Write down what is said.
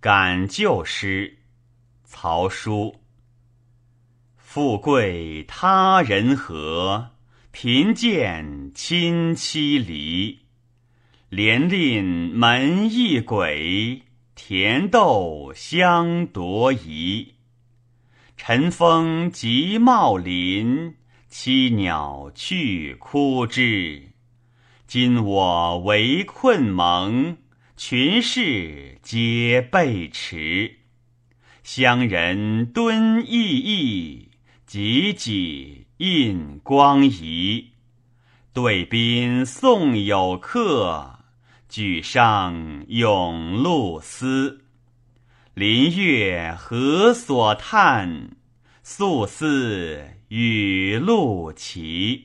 感旧诗，曹叔。富贵他人和，贫贱亲戚离。连令门一轨，田豆相夺遗。晨风即茂林，栖鸟去枯枝。今我围困蒙，群士皆被驰。乡人敦义义，济济印光仪。对宾送有客，举觞咏露思。林月何所叹？素丝雨露齐。